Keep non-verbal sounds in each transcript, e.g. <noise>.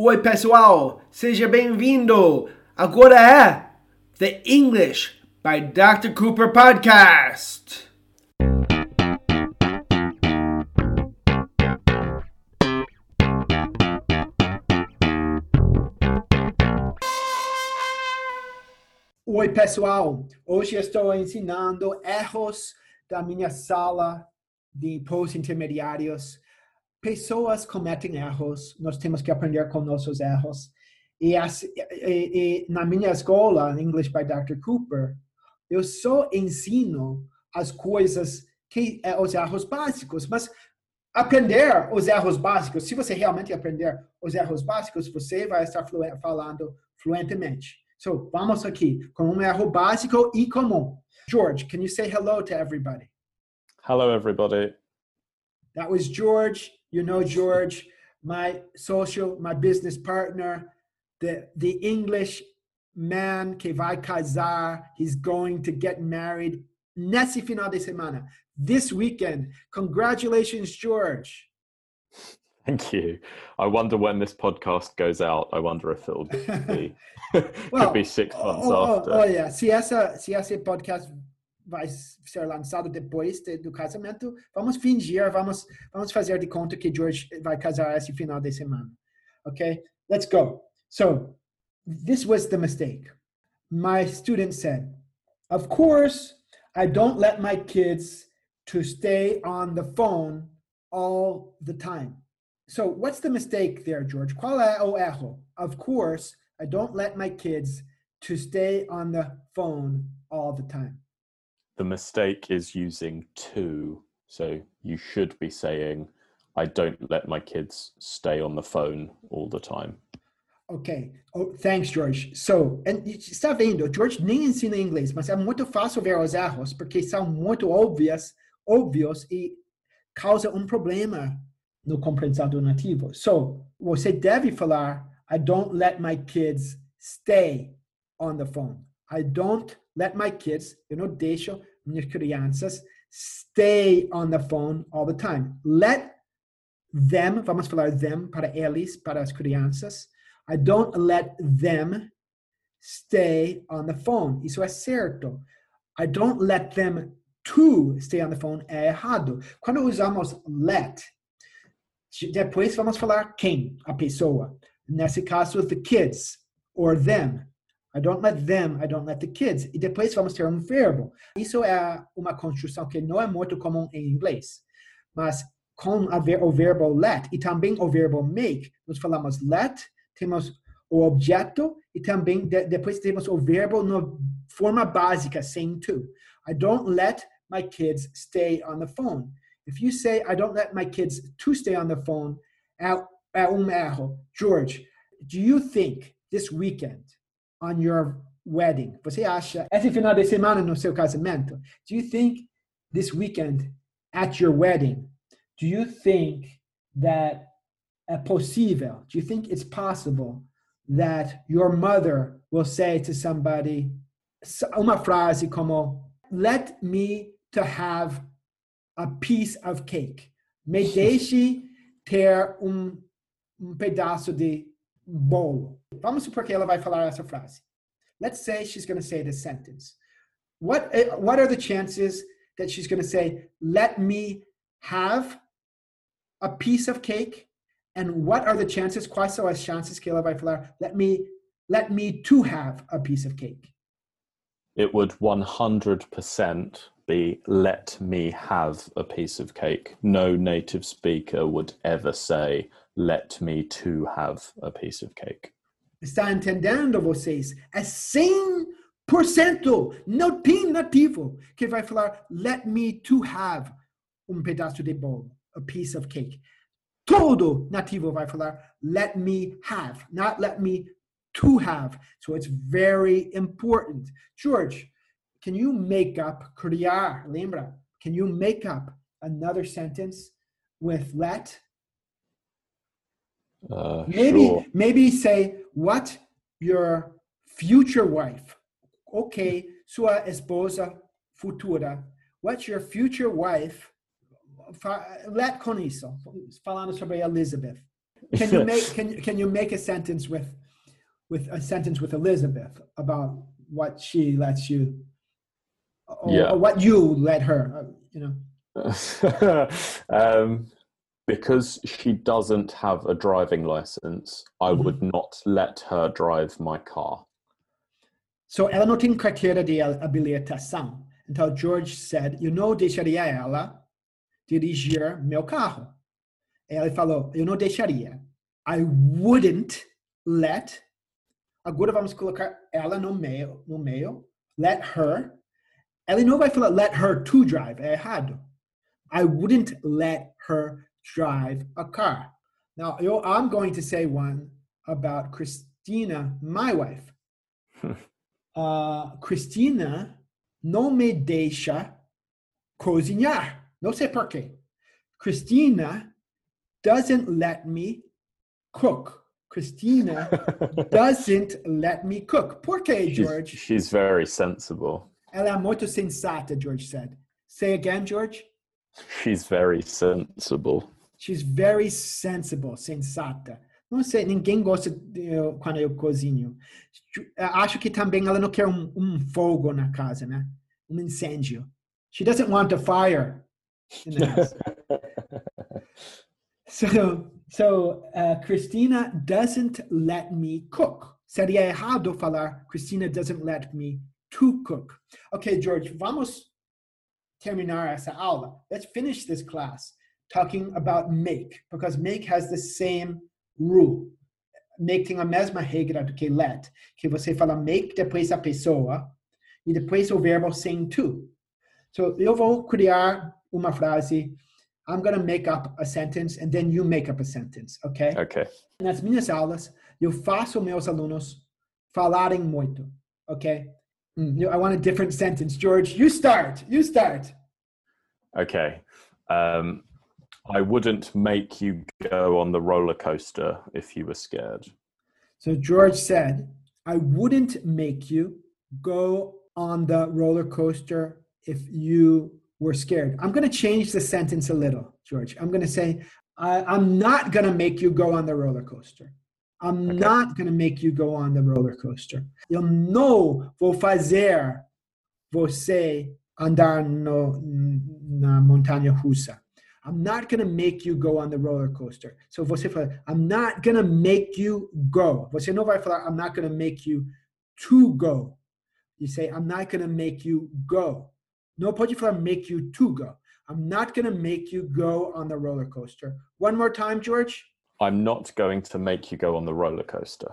Oi, pessoal, seja bem-vindo. Agora é The English by Dr. Cooper Podcast. Oi, pessoal. Hoje estou ensinando erros da minha sala de pós-intermediários. Pessoas cometem erros, nós temos que aprender com nossos erros. E, e, e na minha escola, English by Dr. Cooper, eu só ensino as coisas que é os erros básicos, mas aprender os erros básicos, se você realmente aprender os erros básicos, você vai estar falando fluentemente. So, vamos aqui com um erro básico e comum. George, can you say hello to everybody? Hello, everybody. That was George. You know George, my social, my business partner, the the English man que vai casar. He's going to get married nesse final de semana, this weekend. Congratulations, George. Thank you. I wonder when this podcast goes out. I wonder if it'll be <laughs> <laughs> well, could be six oh, months oh, oh, after. Oh, yeah. Se essa se esse podcast vai ser lançado depois de, do casamento, vamos fingir, vamos vamos fazer de conta que George vai casar esse final de semana. Okay? Let's go. So, this was the mistake. My student said, "Of course, I don't let my kids to stay on the phone all the time." So, what's the mistake there, George? Qual é o erro? Of course, I don't let my kids to stay on the phone all the time. The mistake is using to. So you should be saying, I don't let my kids stay on the phone all the time. Ok. Oh, thanks, George. So, and, está vendo, George nem ensina inglês, mas é muito fácil ver os erros, porque são muito óbvios, óbvios e causa um problema no compensador nativo. So, você deve falar, I don't let my kids stay on the phone. I don't let my kids, eu não deixo minhas crianças stay on the phone all the time. Let them, vamos falar them para eles, para as crianças. I don't let them stay on the phone. Isso é certo. I don't let them to stay on the phone é errado. Quando usamos let, depois vamos falar quem, a pessoa. Nesse caso, the kids or them. I don't let them, I don't let the kids. E depois vamos ter um verbo. Isso é uma construção que não é muito comum em inglês. Mas com o verbo let e também o verbo make, nós falamos let, temos o objeto e também de, depois temos o verbo na forma básica, sem to. I don't let my kids stay on the phone. If you say, I don't let my kids to stay on the phone, é um erro. George, do you think this weekend on your wedding, você acha, esse final de semana no seu casamento, do you think this weekend at your wedding, do you think that é possível, do you think it's possible that your mother will say to somebody uma frase como let me to have a piece of cake. Me <laughs> deixe ter um, um pedaço de bolo. Vamos supor que ela vai falar essa frase. Let's say she's going to say this sentence. What, eh, what are the chances that she's going to say, let me have a piece of cake? And what are the chances, quais são as chances que ela vai falar, let me, let me to have a piece of cake? It would 100% be let me have a piece of cake. No native speaker would ever say let me to have a piece of cake. Está entendendo vocês? É 100% não tem nativo que vai falar let me to have um pedaço de bolo, a piece of cake. Todo nativo vai falar let me have, not let me to have. So it's very important. George, can you make up criar? Lembra? Can you make up another sentence with let? Uh, maybe sure. maybe say what your future wife. Okay, sua esposa futura. What's your future wife. Let com isso. Falando sobre Elizabeth. Can you <laughs> make can can you make a sentence with with a sentence with Elizabeth about what she lets you or, Yeah. or what you let her, uh, you know? <laughs> um, because she doesn't have a driving license, I Mhm. would not let her drive my car. So ela não tem carteira de habilitação. Então George said, eu não deixaria ela dirigir meu carro. Ela falou, eu não deixaria. I wouldn't let. Agora vamos colocar ela no meio, no meio. Let her. Vai falar let her to drive. É errado. I wouldn't let her drive a car. Now, I'm going to say one about Christina, my wife. <laughs> uh, Cristina não me deixa cozinhar. Não sei por quê. Christina doesn't let me cook. Christina <laughs> doesn't let me cook. Por She's, George? she's very sensible. Ela é muito sensata, George said. Say again, George. She's very sensible. She's very sensible, sensata. Não sei, ninguém gosta de eu- quando eu cozinho. Acho que também ela não quer um, um fogo na casa, né? Um incêndio. She doesn't want a fire in the house. <laughs> so, so uh, Christina doesn't let me cook. Seria errado falar Christina doesn't let me to cook. Okay, George, vamos terminar essa aula. Let's finish this class talking about make, because make has the same rule. Make tem a mesma regra do que let, que você fala make depois a pessoa e depois o verbo sem to. So eu vou criar uma frase. I'm going to make up a sentence and then you make up a sentence, okay? Okay. Nas minhas aulas, eu faço meus alunos falarem muito, okay? I want a different sentence. George, you start. You start. Okay. Um, I wouldn't make you go on the roller coaster if you were scared. So George said, I wouldn't make you go on the roller coaster if you were scared. I'm going to change the sentence a little, George. I'm going to say, I, I'm not going to make you go on the roller coaster. I'm Okay. not going to make you go on the roller coaster. Eu não vou fazer você andar no, na montanha russa. I'm not going to make you go on the roller coaster. So você fala, I'm not going to make you go. Você não vai falar, I'm not going to make you to go. You say, I'm not going to make you go. Não pode falar make you to go. I'm not going to make you go on the roller coaster. One more time, George. I'm not going to make you go on the roller coaster.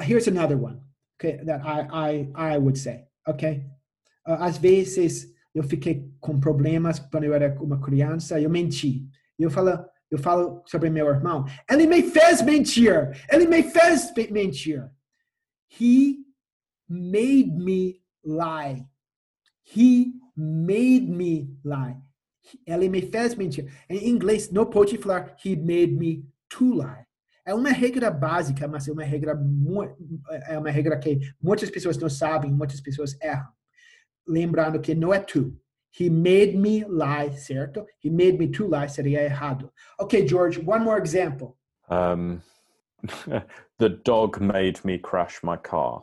Here's another one, okay, that I, I, I would say, okay? Uh, às vezes eu fiquei com problemas quando eu era uma criança, eu menti. Eu falo, eu falo sobre meu irmão. Ele me fez mentir. Ele me fez mentir. He made me lie. He made me lie. Ele me fez mentir. Em inglês, não pode falar he made me to lie. É uma regra básica, mas é uma regra é uma regra que muitas pessoas não sabem, muitas pessoas erram. Lembrando que não é to. He made me lie, certo? He made me to lie seria errado. Okay, George, one more example. Um, <laughs> the dog made me crash my car.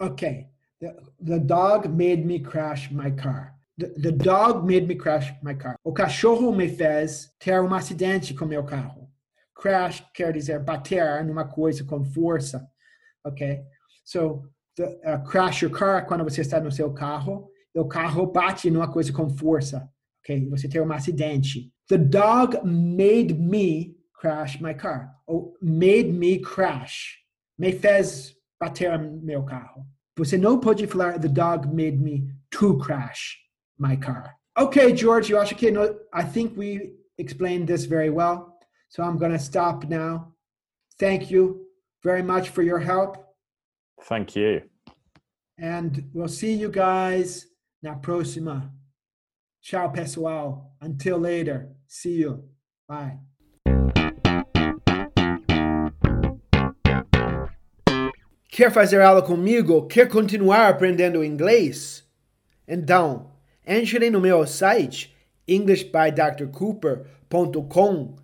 Okay. The, the dog made me crash my car. The, the dog made me crash my car. O cachorro me fez ter um acidente com meu carro. Crash quer dizer bater numa coisa com força. Okay? So, the, uh, crash your car quando você está no seu carro e o carro bate numa coisa com força. Okay? Você tem um acidente. The dog made me crash my car. Ou made me crash. Me fez bater meu carro. Você não pode falar the dog made me to crash my car. Okay, George, you acho que no, I think we explained this very well. So I'm going to stop now. Thank you very much for your help. Thank you. And we'll see you guys na próxima. Tchau, pessoal. Until later. See you. Bye. Quer fazer aula comigo? Quer continuar aprendendo inglês? Então, entre no meu site englishbydrcooper.com